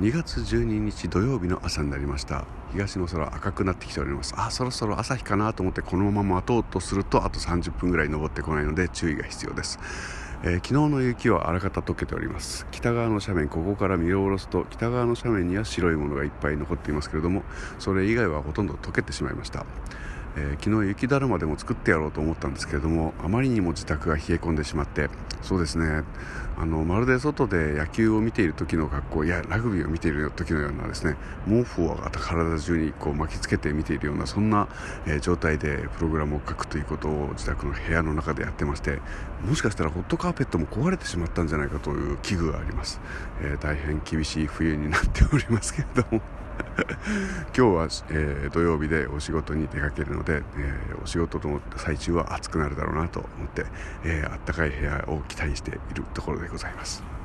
2月12日土曜日の朝になりました。東の空赤くなってきております。あそろそろ朝日かなと思ってこのまま待とうとするとあと30分ぐらい登ってこないので注意が必要です。えー、昨日の雪はあらかた溶けております。北側の斜面ここから見下ろすと北側の斜面には白いものがいっぱい残っていますけれどもそれ以外はほとんど溶けてしまいました。えー、昨日雪だるまでも作ってやろうと思ったんですけれどもあまりにも自宅が冷え込んでしまってそうですね。あのまるで外で野球を見ている時の格好いやラグビーを見ている時のようなですね毛布を体中にこう巻きつけて見ているようなそんな、えー、状態でプログラムを書くということを自宅の部屋の中でやってましてもしかしたらホットカーペットも壊れてしまったんじゃないかという危惧があります、えー、大変厳しい冬になっておりますけれども。今日は、えー、土曜日でお仕事に出かけるので、えー、お仕事の最中は暑くなるだろうなと思って、えー、あったかい部屋を期待しているところでございます。